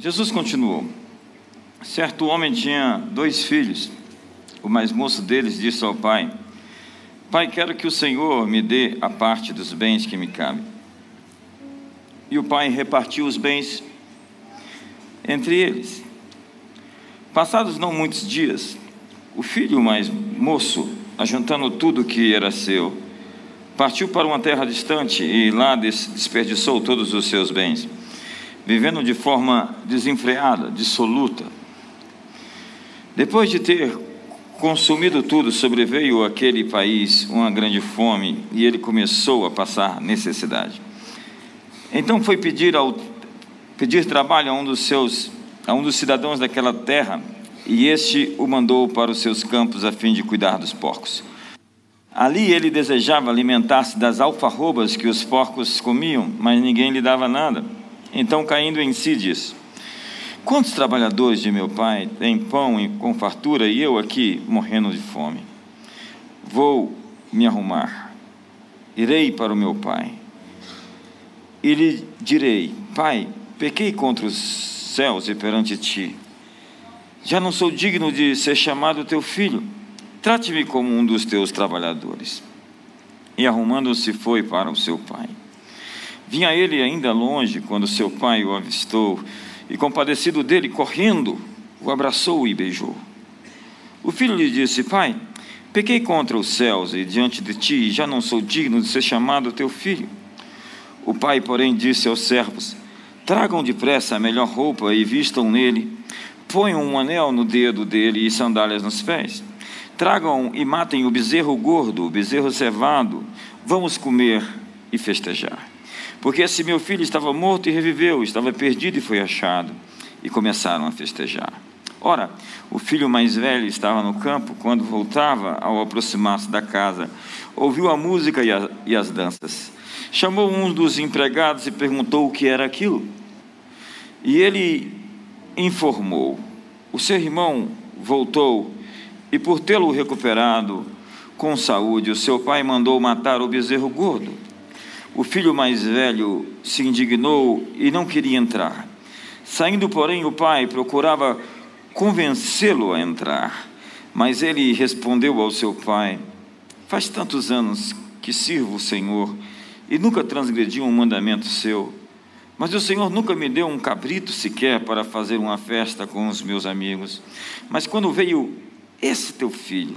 Jesus continuou: Certo homem tinha dois filhos. O mais moço deles disse ao pai: Pai, quero que o Senhor me dê a parte dos bens que me cabe. E o pai repartiu os bens entre eles. Passados não muitos dias, o filho mais moço, ajuntando tudo que era seu, partiu para uma terra distante e lá desperdiçou todos os seus bens, vivendo de forma desenfreada, dissoluta. Depois de ter consumido tudo, sobreveio àquele país uma grande fome e ele começou a passar necessidade. Então foi pedir, ao, pedir trabalho a um dos seus a um dos cidadãos daquela terra, e este o mandou para os seus campos a fim de cuidar dos porcos. Ali ele desejava alimentar-se das alfarrobas que os porcos comiam, mas ninguém lhe dava nada. Então, caindo em si, disse: Quantos trabalhadores de meu pai têm pão com fartura e eu aqui morrendo de fome? Vou me arrumar, irei para o meu pai e lhe direi: Pai, pequei contra os céus e perante ti. Já não sou digno de ser chamado teu filho. Trate-me como um dos teus trabalhadores. E arrumando-se foi para o seu pai. Vinha ele ainda longe quando seu pai o avistou, e compadecido dele, correndo, o abraçou e beijou. O filho lhe disse: Pai, pequei contra os céus e diante de ti, e já não sou digno de ser chamado teu filho. O pai, porém, disse aos servos: Tragam depressa a melhor roupa e vistam nele, ponham um anel no dedo dele e sandálias nos pés. Tragam e matem o bezerro gordo, o bezerro cevado. Vamos comer e festejar. Porque esse meu filho estava morto e reviveu, estava perdido e foi achado. E começaram a festejar. Ora, o filho mais velho estava no campo, quando voltava, ao aproximar-se da casa, ouviu a música e, a, e as danças. Chamou um dos empregados e perguntou o que era aquilo. E ele informou. O seu irmão voltou e, por tê-lo recuperado com saúde, o seu pai mandou matar o bezerro gordo. O filho mais velho se indignou e não queria entrar. Saindo, porém, o pai procurava convencê-lo a entrar. Mas ele respondeu ao seu pai: Faz tantos anos que sirvo o Senhor e nunca transgredi um mandamento seu. Mas o Senhor nunca me deu um cabrito sequer para fazer uma festa com os meus amigos. Mas quando veio esse teu filho,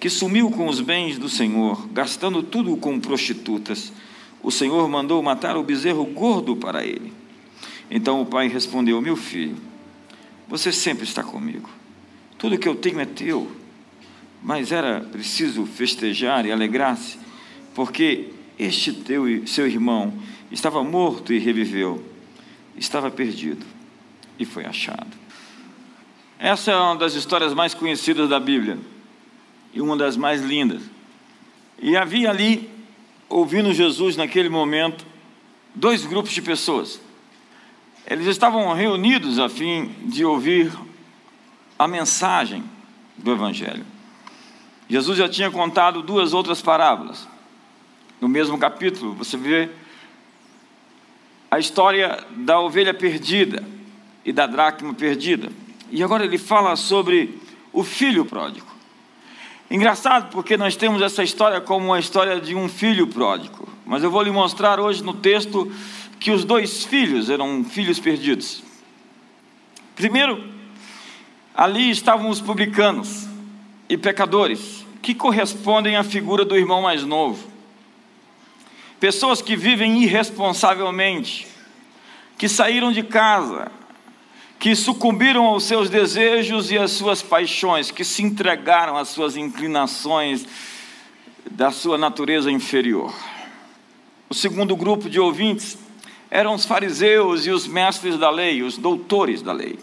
que sumiu com os bens do Senhor, gastando tudo com prostitutas, o Senhor mandou matar o bezerro gordo para ele. Então o pai respondeu: Meu filho, você sempre está comigo. Tudo que eu tenho é teu. Mas era preciso festejar e alegrar-se, porque este teu seu irmão estava morto e reviveu, estava perdido e foi achado. Essa é uma das histórias mais conhecidas da Bíblia e uma das mais lindas. E havia ali, ouvindo Jesus naquele momento, dois grupos de pessoas. Eles estavam reunidos a fim de ouvir a mensagem do Evangelho. Jesus já tinha contado duas outras parábolas no mesmo capítulo, você vê a história da ovelha perdida e da dracma perdida. E agora ele fala sobre o filho pródigo. Engraçado porque nós temos essa história como uma história de um filho pródigo. Mas eu vou lhe mostrar hoje no texto que os dois filhos eram filhos perdidos. Primeiro, ali estavam os publicanos e pecadores, que correspondem à figura do irmão mais novo pessoas que vivem irresponsavelmente, que saíram de casa, que sucumbiram aos seus desejos e às suas paixões, que se entregaram às suas inclinações da sua natureza inferior. O segundo grupo de ouvintes eram os fariseus e os mestres da lei, os doutores da lei,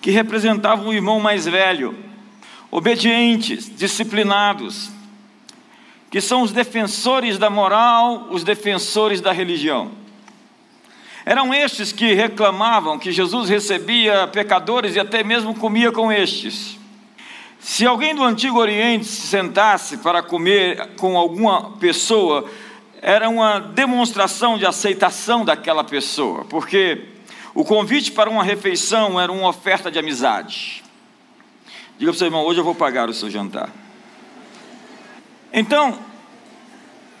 que representavam o irmão mais velho, obedientes, disciplinados, que são os defensores da moral, os defensores da religião. Eram estes que reclamavam que Jesus recebia pecadores e até mesmo comia com estes. Se alguém do Antigo Oriente se sentasse para comer com alguma pessoa, era uma demonstração de aceitação daquela pessoa, porque O convite para uma refeição era uma oferta de amizade. Diga para o seu irmão: hoje eu vou pagar o seu jantar. Então,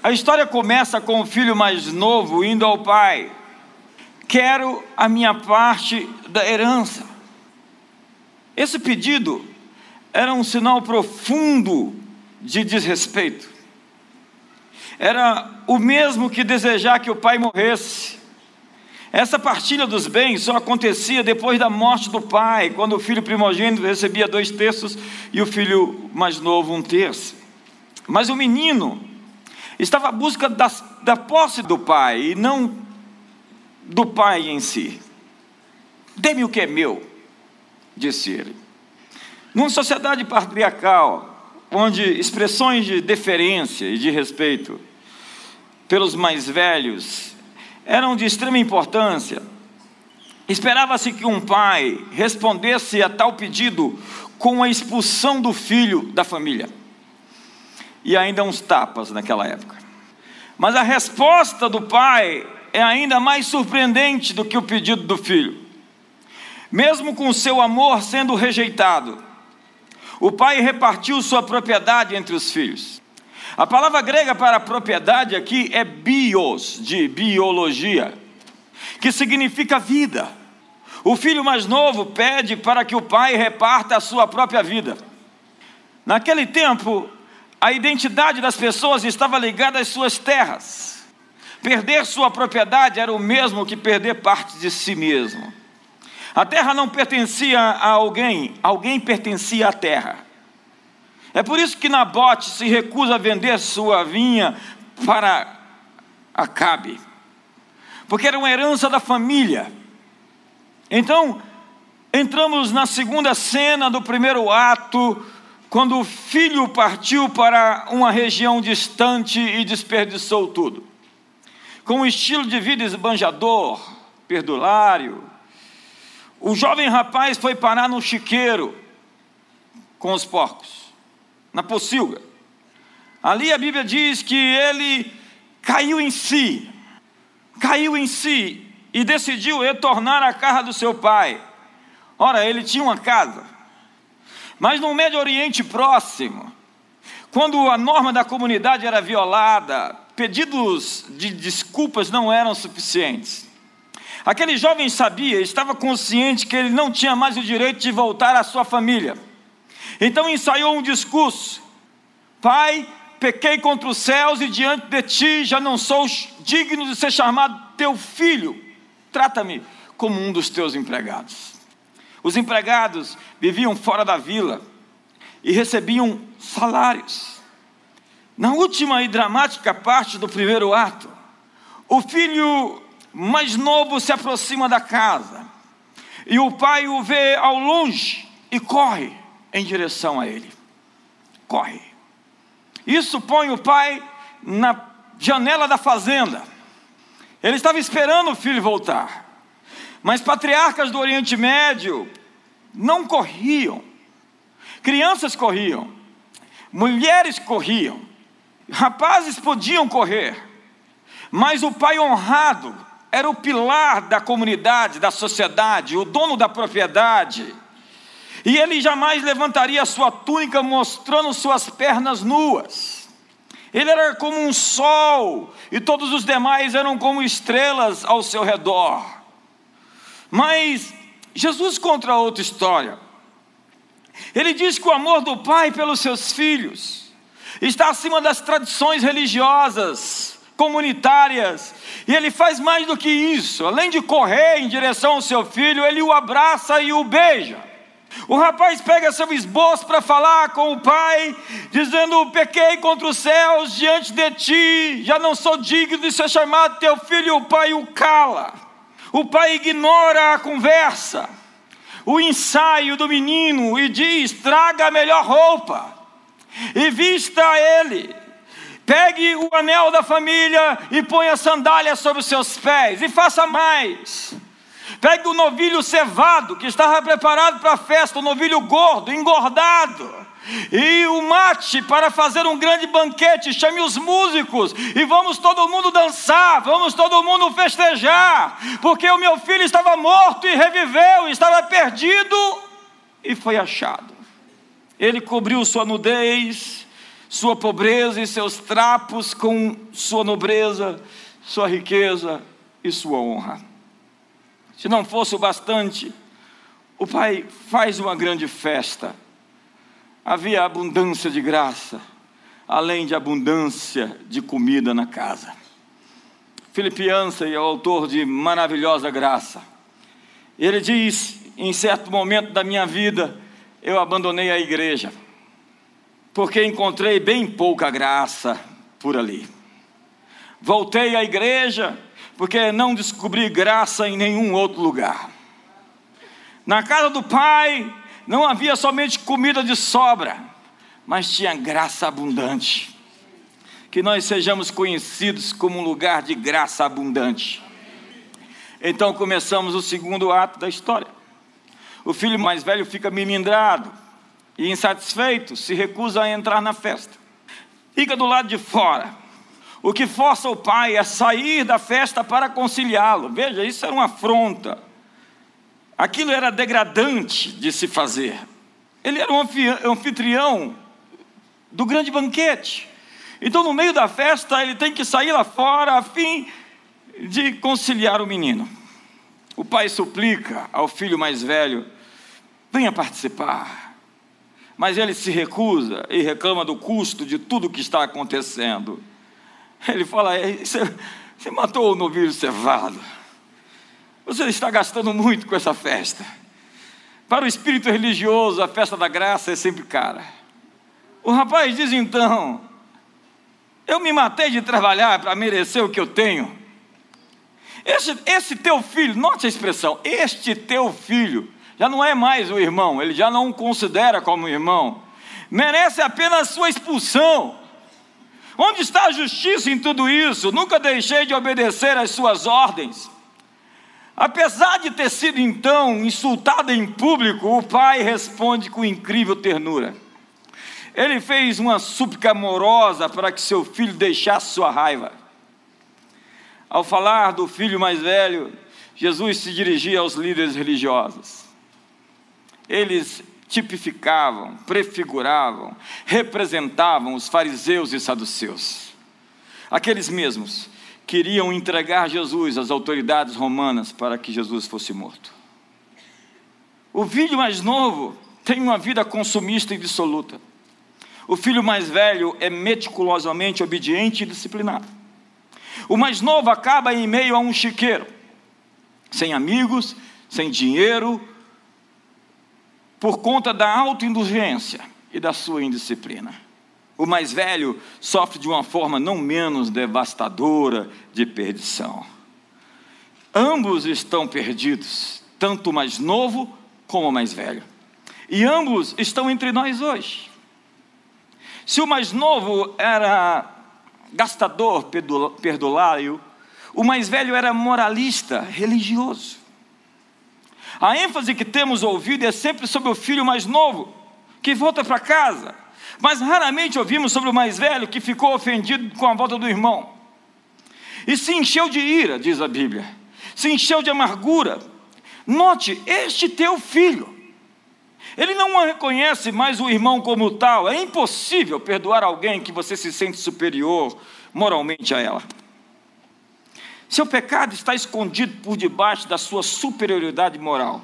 a história começa com o filho mais novo indo ao pai: Quero a minha parte da herança. Esse pedido era um sinal profundo de desrespeito. Era o mesmo que desejar que o pai morresse. Essa partilha dos bens só acontecia depois da morte do pai, quando o filho primogênito recebia dois terços e o filho mais novo um terço. Mas o menino estava à busca da, posse do pai e não do pai em si. Dê-me o que é meu, disse ele. Numa sociedade patriarcal, onde expressões de deferência e de respeito pelos mais velhos eram de extrema importância. Esperava-se que um pai respondesse a tal pedido com a expulsão do filho da família. E ainda uns tapas naquela época. Mas a resposta do pai é ainda mais surpreendente do que o pedido do filho. Mesmo com seu amor sendo rejeitado, o pai repartiu sua propriedade entre os filhos. A palavra grega para propriedade aqui é bios, de biologia, que significa vida. O filho mais novo pede para que o pai reparta a sua própria vida. Naquele tempo, a identidade das pessoas estava ligada às suas terras. Perder sua propriedade era o mesmo que perder parte de si mesmo. A terra não pertencia a alguém, alguém pertencia à terra. É por isso que Nabote se recusa a vender sua vinha para Acabe, porque era uma herança da família. Então, entramos na segunda cena do primeiro ato, quando o filho partiu para uma região distante e desperdiçou tudo. Com um estilo de vida esbanjador, perdulário, o jovem rapaz foi parar no chiqueiro com os porcos na pocilga. Ali a Bíblia diz que ele caiu em si, caiu em si e decidiu retornar à casa do seu pai. Ora, ele tinha uma casa, mas no Médio Oriente próximo, quando a norma da comunidade era violada, pedidos de desculpas não eram suficientes. Aquele jovem sabia, estava consciente que ele não tinha mais o direito de voltar à sua família. Então ensaiou um discurso: Pai, pequei contra os céus e diante de ti já não sou digno de ser chamado teu filho. Trata-me como um dos teus empregados. Os empregados viviam fora da vila e recebiam salários. Na última e dramática parte do primeiro ato, o filho mais novo se aproxima da casa e o pai o vê ao longe e corre em direção a ele. Corre. Isso põe o pai na janela da fazenda. Ele estava esperando o filho voltar. Mas patriarcas do Oriente Médio não corriam. Crianças corriam. Mulheres corriam. Rapazes podiam correr. Mas o pai honrado era o pilar da comunidade, da sociedade, o dono da propriedade e ele jamais levantaria sua túnica mostrando suas pernas nuas. Ele era como um sol, e todos os demais eram como estrelas ao seu redor. Mas Jesus conta outra história. Ele diz que o amor do Pai pelos seus filhos está acima das tradições religiosas, comunitárias, e ele faz mais do que isso. Além de correr em direção ao seu filho, ele o abraça e o beija. O rapaz pega seu esboço para falar com o pai, dizendo: Pequei contra os céus diante de ti, já não sou digno de ser chamado teu filho. E o pai o cala. O pai ignora a conversa, o ensaio do menino e diz: Traga a melhor roupa e vista ele. Pegue o anel da família e ponha a sandália sobre os seus pés, e faça mais Pegue o novilho cevado, que estava preparado para a festa, o novilho gordo, engordado. E o mate para fazer um grande banquete, chame os músicos e vamos todo mundo dançar, vamos todo mundo festejar, porque o meu filho estava morto e reviveu, estava perdido e foi achado. Ele cobriu sua nudez, sua pobreza e seus trapos com sua nobreza, sua riqueza e sua honra. Se não fosse o bastante, o pai faz uma grande festa. Havia abundância de graça, além de abundância de comida na casa. Filipe Ansem é o autor de Maravilhosa Graça. Ele diz: em certo momento da minha vida, eu abandonei a igreja, porque encontrei bem pouca graça por ali. Voltei à igreja porque não descobri graça em nenhum outro lugar. Na casa do Pai não havia somente comida de sobra, mas tinha graça abundante. Que nós sejamos conhecidos como um lugar de graça abundante. Então começamos o segundo ato da história. O filho mais velho fica milindrado e insatisfeito, se recusa a entrar na festa. Fica do lado de fora, o que força o pai a sair da festa para conciliá-lo. Veja, isso era uma afronta. Aquilo era degradante de se fazer. Ele era um anfitrião do grande banquete. Então, no meio da festa, ele tem que sair lá fora a fim de conciliar o menino. O pai suplica ao filho mais velho: venha participar. Mas ele se recusa e reclama do custo de tudo o que está acontecendo. Ele fala: você, você matou o novilho cevado. Você está gastando muito com essa festa. Para o espírito religioso, a festa da graça é sempre cara. O rapaz diz então: Eu me matei de trabalhar para merecer o que eu tenho. Esse, esse teu filho, note a expressão, este teu filho, já não é mais o irmão, ele já não o considera como irmão, merece apenas sua expulsão. Onde está a justiça em tudo isso? Nunca deixei de obedecer às suas ordens. Apesar de ter sido então insultado em público, o pai responde com incrível ternura. Ele fez uma súplica amorosa para que seu filho deixasse sua raiva. Ao falar do filho mais velho, Jesus se dirigia aos líderes religiosos. Eles tipificavam, prefiguravam, representavam os fariseus e saduceus. Aqueles mesmos queriam entregar Jesus às autoridades romanas para que Jesus fosse morto. O filho mais novo tem uma vida consumista e dissoluta. O filho mais velho é meticulosamente obediente e disciplinado. O mais novo acaba em meio a um chiqueiro, sem amigos, sem dinheiro, por conta da autoindulgência e da sua indisciplina. O mais velho sofre de uma forma não menos devastadora de perdição. Ambos estão perdidos, tanto o mais novo como o mais velho. E ambos estão entre nós hoje. Se o mais novo era gastador perdulário, o mais velho era moralista religioso. A ênfase que temos ouvido é sempre sobre o filho mais novo, que volta para casa, mas raramente ouvimos sobre o mais velho que ficou ofendido com a volta do irmão. E se encheu de ira, diz a Bíblia, se encheu de amargura. Note, este teu filho, ele não reconhece mais o irmão como tal, é impossível perdoar alguém que você se sente superior moralmente a ela. Seu pecado está escondido por debaixo da sua superioridade moral.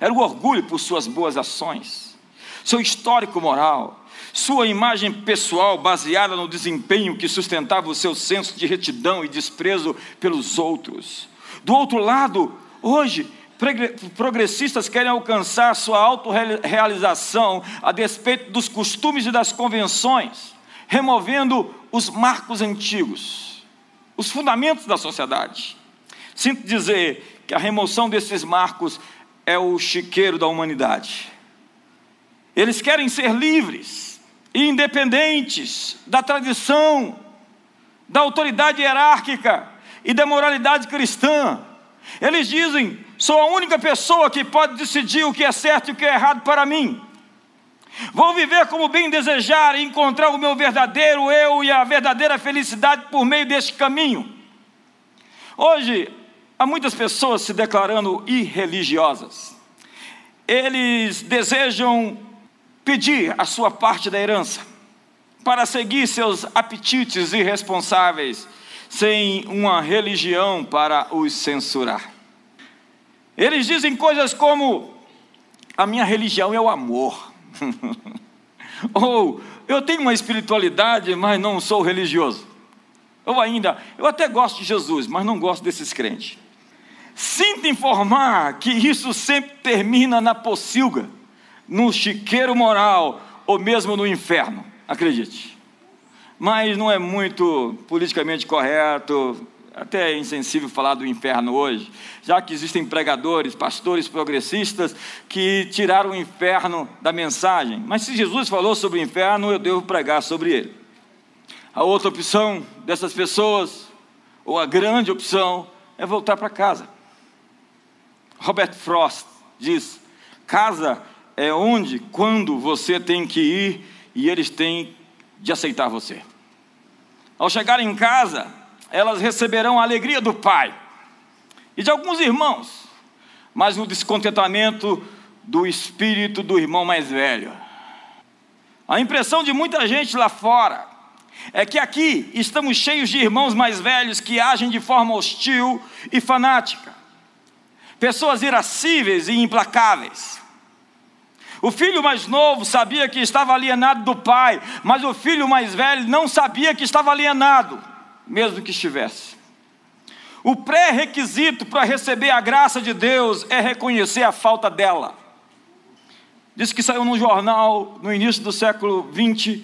Era o orgulho por suas boas ações, seu histórico moral, sua imagem pessoal baseada no desempenho que sustentava o seu senso de retidão e desprezo pelos outros. Do outro lado, hoje, progressistas querem alcançar sua autorrealização a despeito dos costumes e das convenções, removendo os marcos antigos os fundamentos da sociedade. Sinto dizer que a remoção desses marcos é o chiqueiro da humanidade. Eles querem ser livres e independentes da tradição, da autoridade hierárquica e da moralidade cristã. Eles dizem: sou a única pessoa que pode decidir o que é certo e o que é errado para mim. Vou viver como bem desejar e encontrar o meu verdadeiro eu e a verdadeira felicidade por meio deste caminho. Hoje, há muitas pessoas se declarando irreligiosas. Eles desejam pedir a sua parte da herança para seguir seus apetites irresponsáveis, sem uma religião para os censurar. Eles dizem coisas como: a minha religião é o amor. Ou eu tenho uma espiritualidade, mas não sou religioso. Ou ainda, eu até gosto de Jesus, mas não gosto desses crentes. Sinto informar que isso sempre termina na pocilga, no chiqueiro moral ou mesmo no inferno, acredite. Mas não é muito politicamente correto, até é insensível falar do inferno hoje, já que existem pregadores, pastores progressistas que tiraram o inferno da mensagem. Mas se Jesus falou sobre o inferno, eu devo pregar sobre ele. A outra opção dessas pessoas, ou a grande opção, é voltar para casa. Robert Frost diz: casa é onde, quando você tem que ir e eles têm de aceitar você. Ao chegar em casa, elas receberão a alegria do Pai e de alguns irmãos, mas no descontentamento do espírito do irmão mais velho. A impressão de muita gente lá fora é que aqui estamos cheios de irmãos mais velhos que agem de forma hostil e fanática, pessoas irascíveis e implacáveis. O filho mais novo sabia que estava alienado do pai, mas o filho mais velho não sabia que estava alienado mesmo que estivesse. O pré-requisito para receber a graça de Deus é reconhecer a falta dela. Diz que saiu num jornal no início do século XX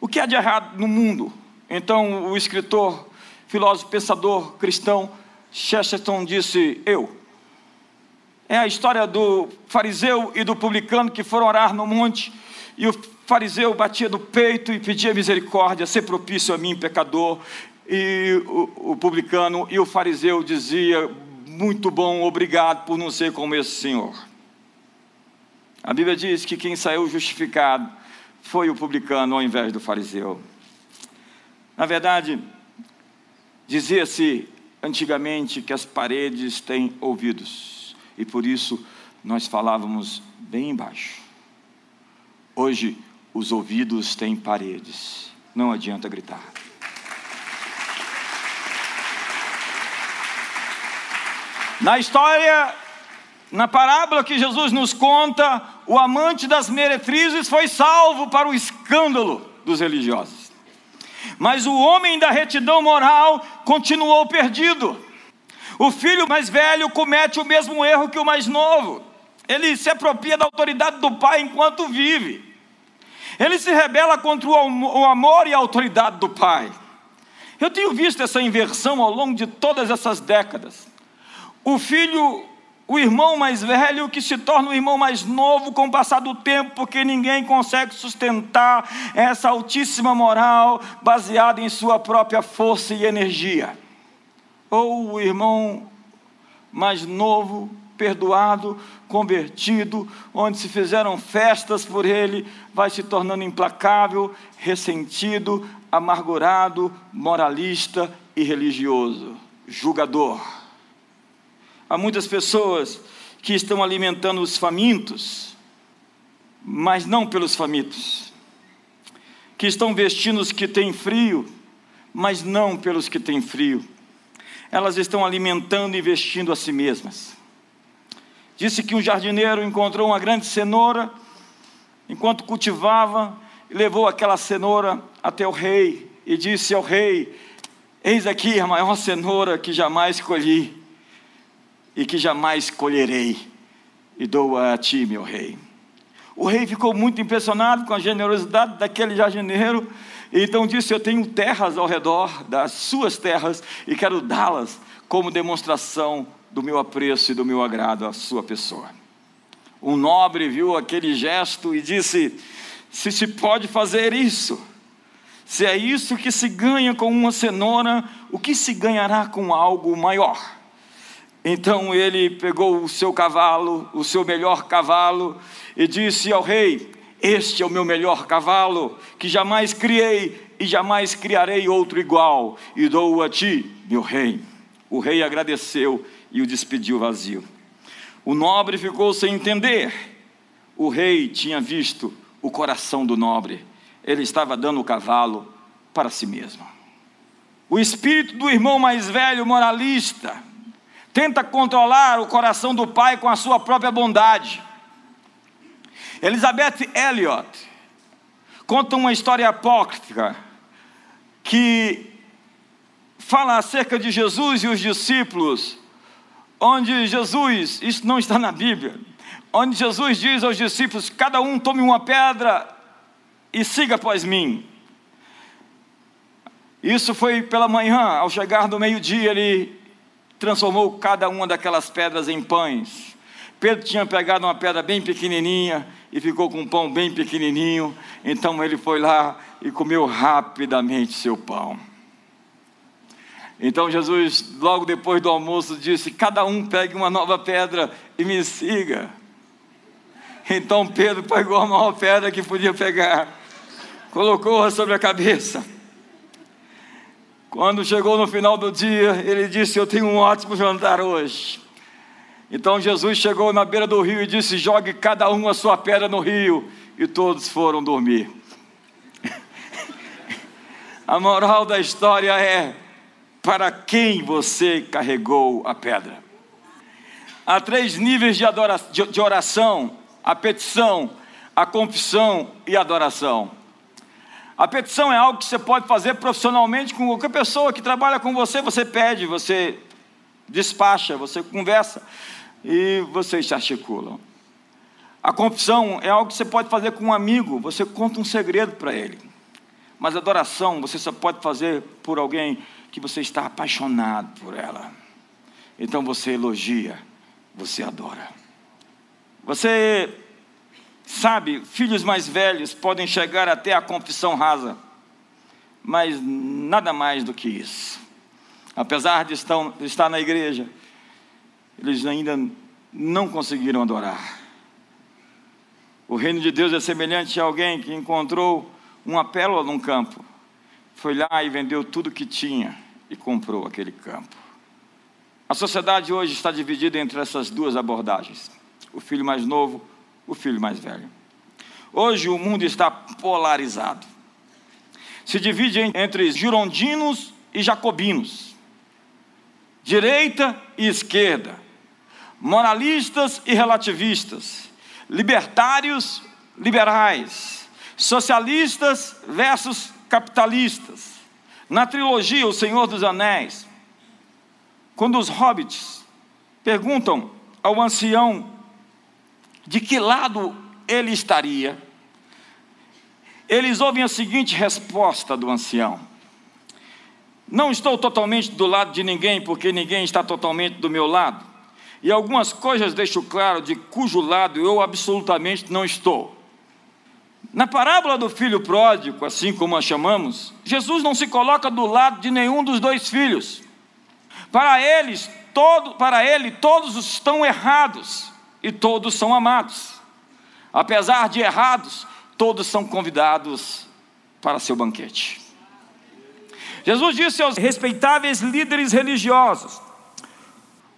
o que há de errado no mundo. Então o escritor, filósofo, pensador cristão Chesterton disse: Eu. É a história do fariseu e do publicano que foram orar no monte e o fariseu batia no peito e pedia misericórdia, ser propício a mim, pecador. E o, o publicano e o fariseu dizia: Muito bom, obrigado por não ser como esse senhor. A Bíblia diz que quem saiu justificado foi o publicano ao invés do fariseu. Na verdade, dizia-se antigamente que as paredes têm ouvidos, e por isso nós falávamos bem baixo. Hoje, os ouvidos têm paredes, não adianta gritar. Na história, na parábola que Jesus nos conta, o amante das meretrizes foi salvo para o escândalo dos religiosos. Mas o homem da retidão moral continuou perdido. O filho mais velho comete o mesmo erro que o mais novo. Ele se apropria da autoridade do pai enquanto vive. Ele se rebela contra o amor e a autoridade do pai. Eu tenho visto essa inversão ao longo de todas essas décadas o filho, o irmão mais velho, que se torna o irmão mais novo com o passar do tempo, porque ninguém consegue sustentar essa altíssima moral baseada em sua própria força e energia. Ou o irmão mais novo, perdoado, convertido, onde se fizeram festas por ele, vai se tornando implacável, ressentido, amargurado, moralista e religioso, julgador. Há muitas pessoas que estão alimentando os famintos, mas não pelos famintos, que estão vestindo os que têm frio, mas não pelos que têm frio. Elas estão alimentando e vestindo a si mesmas. Disse que um jardineiro encontrou uma grande cenoura, enquanto cultivava, levou aquela cenoura até o rei e disse ao rei: Eis aqui a maior cenoura que jamais colhi e que jamais colherei, e dou-a a ti, meu rei. O rei ficou muito impressionado com a generosidade daquele jardineiro, e então disse: Eu tenho terras ao redor das suas terras e quero dá-las como demonstração do meu apreço e do meu agrado à sua pessoa. Um nobre viu aquele gesto e disse: Se se pode fazer isso, se é isso que se ganha com uma cenoura, o que se ganhará com algo maior? Então ele pegou o seu cavalo, o seu melhor cavalo, e disse ao rei: Este é o meu melhor cavalo, que jamais criei e jamais criarei outro igual, e dou-o a ti, meu rei. O rei agradeceu e o despediu vazio. O nobre ficou sem entender. O rei tinha visto o coração do nobre, ele estava dando o cavalo para si mesmo. O espírito do irmão mais velho, moralista, tenta controlar o coração do pai com a sua própria bondade. Elizabeth Elliot conta uma história apócrifa que fala acerca de Jesus e os discípulos, onde Jesus, isso não está na Bíblia, onde Jesus diz aos discípulos: cada um tome uma pedra e siga após mim. Isso foi pela manhã, ao chegar do meio-dia, ele transformou cada uma daquelas pedras em pães. Pedro tinha pegado uma pedra bem pequenininha e ficou com um pão bem pequenininho. Então ele foi lá e comeu rapidamente seu pão. Então Jesus, logo depois do almoço, disse: Cada um pegue uma nova pedra e me siga. Então Pedro pegou a maior pedra que podia pegar, colocou-a sobre a cabeça. Quando chegou no final do dia, ele disse: Eu tenho um ótimo jantar hoje. Então Jesus chegou na beira do rio e disse: Jogue cada um a sua pedra no rio. E todos foram dormir. a moral da história é: para quem você carregou a pedra? Há três níveis de, de oração: a petição, a confissão e a adoração. A petição é algo que você pode fazer profissionalmente com qualquer pessoa que trabalha com você. Você pede, você despacha, você conversa e vocês se articulam. A confissão é algo que você pode fazer com um amigo, você conta um segredo para ele. Mas a adoração você só pode fazer por alguém que você está apaixonado por ela. Então você elogia, você adora. Você sabe, filhos mais velhos podem chegar até a confissão rasa, mas nada mais do que isso. Apesar de estar na igreja, eles ainda não conseguiram adorar. O reino de Deus é semelhante a alguém que encontrou uma pérola num campo, foi lá e vendeu tudo que tinha e comprou aquele campo. A sociedade hoje está dividida entre essas duas abordagens: o filho mais novo, o filho mais velho. Hoje o mundo está polarizado. Se divide entre girondinos e jacobinos, direita e esquerda, moralistas e relativistas, libertários, liberais, socialistas versus capitalistas. Na trilogia O Senhor dos Anéis, quando os hobbits perguntam ao ancião de que lado ele estaria, eles ouvem a seguinte resposta do ancião: Não estou totalmente do lado de ninguém, porque ninguém está totalmente do meu lado. E algumas coisas deixo claro de cujo lado eu absolutamente não estou. Na parábola do filho pródigo, assim como a chamamos, Jesus não se coloca do lado de nenhum dos dois filhos. Para eles, todo, para ele, todos estão errados e todos são amados. Apesar de errados, todos são convidados para seu banquete. Jesus disse aos respeitáveis líderes religiosos: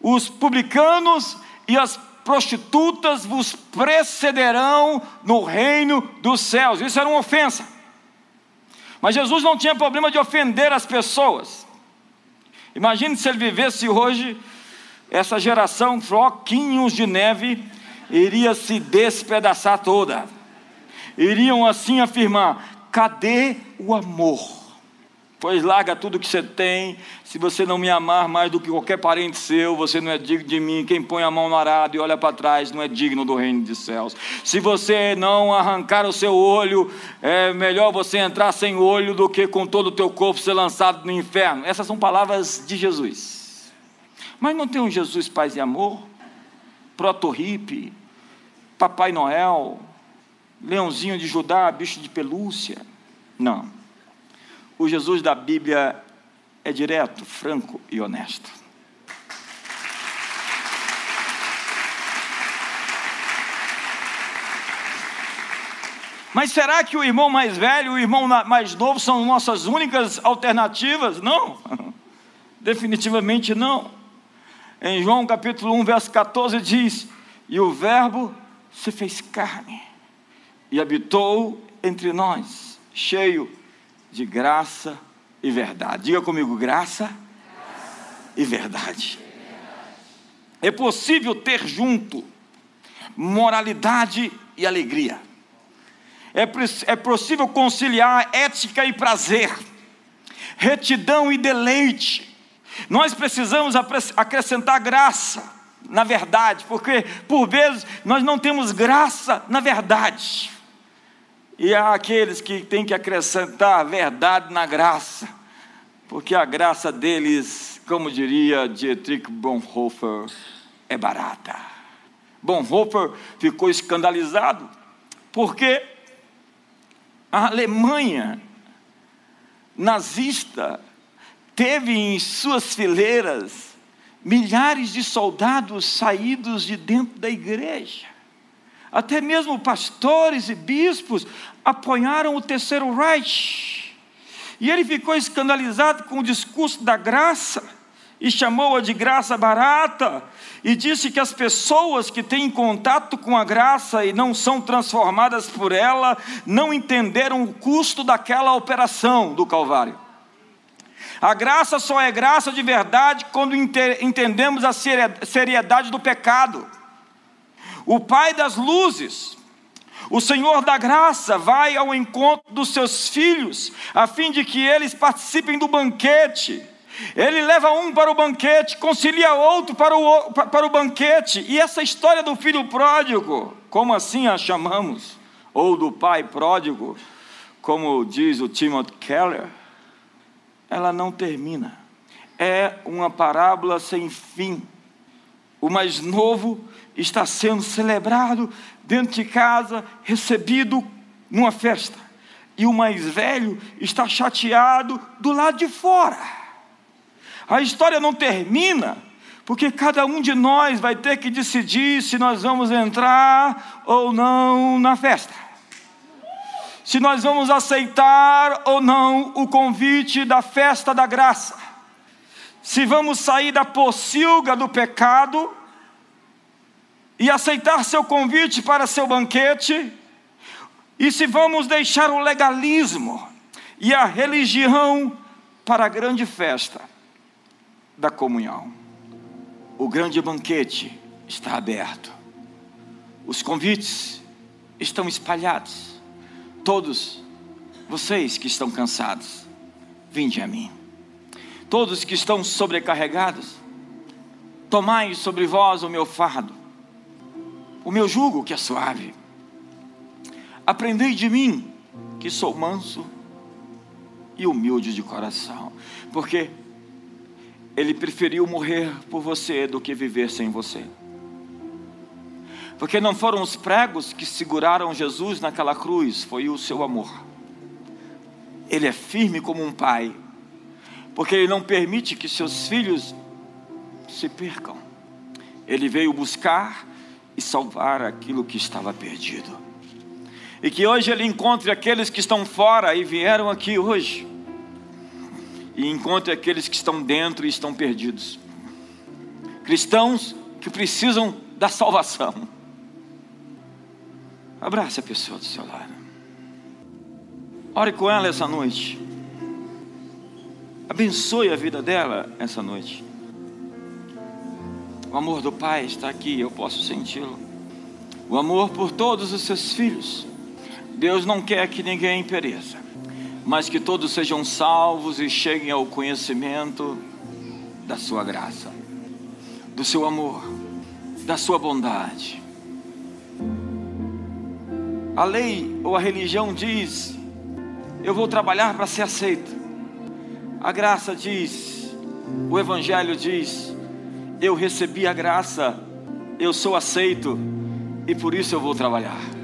os publicanos e as prostitutas vos precederão no reino dos céus. Isso era uma ofensa. Mas Jesus não tinha problema de ofender as pessoas. Imagine se ele vivesse hoje, essa geração, floquinhos de neve, iria se despedaçar toda. Iriam assim afirmar: cadê o amor? Pois larga tudo que você tem. Se você não me amar mais do que qualquer parente seu, você não é digno de mim. Quem põe a mão no arado e olha para trás não é digno do reino dos céus. Se você não arrancar o seu olho, é melhor você entrar sem olho do que com todo o teu corpo ser lançado no inferno. Essas são palavras de Jesus. Mas não tem um Jesus Paz e Amor? Proto-hippie, Papai Noel, Leãozinho de Judá, bicho de pelúcia? Não. O Jesus da Bíblia é direto, franco e honesto. Mas será que o irmão mais velho e o irmão mais novo são nossas únicas alternativas? Não. Definitivamente não. Em João capítulo 1, verso 14 diz: E o Verbo se fez carne e habitou entre nós, cheio de graça e verdade. Diga comigo, graça, graça. e verdade. É possível ter junto moralidade e alegria. É, é possível conciliar ética e prazer, retidão e deleite. Nós precisamos acrescentar graça na verdade, porque por vezes nós não temos graça na verdade. E há aqueles que têm que acrescentar verdade na graça, porque a graça deles, como diria Dietrich Bonhoeffer, é barata. Bonhoeffer ficou escandalizado, porque a Alemanha nazista teve em suas fileiras milhares de soldados saídos de dentro da igreja. Até mesmo pastores e bispos apoiaram o terceiro Reich. E ele ficou escandalizado com o discurso da graça e chamou-a de graça barata, e disse que as pessoas que têm contato com a graça e não são transformadas por ela, não entenderam o custo daquela operação do Calvário. A graça só é graça de verdade quando entendemos a seriedade do pecado. O Pai das luzes, o Senhor da graça, vai ao encontro dos seus filhos, a fim de que eles participem do banquete ele leva um para o banquete, concilia outro para o, para o banquete. E essa história do filho pródigo, como assim a chamamos? Ou do pai pródigo, como diz o Timothy Keller, ela não termina. É uma parábola sem fim. O mais novo está sendo celebrado dentro de casa, recebido numa festa. E o mais velho está chateado do lado de fora. A história não termina, porque cada um de nós vai ter que decidir se nós vamos entrar ou não na festa. Se nós vamos aceitar ou não o convite da festa da graça. Se vamos sair da pocilga do pecado e aceitar seu convite para seu banquete, e se vamos deixar o legalismo e a religião para a grande festa da comunhão. O grande banquete está aberto. Os convites estão espalhados. Todos vocês que estão cansados, vinde a mim. Todos que estão sobrecarregados, tomai sobre vós o meu fardo, o meu jugo que é suave. Aprendei de mim, que sou manso e humilde de coração, porque ele preferiu morrer por você do que viver sem você. Porque não foram os pregos que seguraram Jesus naquela cruz, foi o seu amor. Ele é firme como um pai, porque ele não permite que seus filhos se percam. Ele veio buscar e salvar aquilo que estava perdido. E que hoje ele encontre aqueles que estão fora e vieram aqui hoje e encontre aqueles que estão dentro e estão perdidos. Cristãos que precisam da salvação. Abrace a pessoa do seu lado. Ore com ela essa noite. Abençoe a vida dela essa noite. O amor do Pai está aqui, eu posso senti-lo. O amor por todos os seus filhos. Deus não quer que ninguém pereça mas que todos sejam salvos e cheguem ao conhecimento da Sua graça, do Seu amor, da Sua bondade. A lei ou a religião diz: eu vou trabalhar para ser aceito. A graça diz, o Evangelho diz: eu recebi a graça, eu sou aceito e por isso eu vou trabalhar.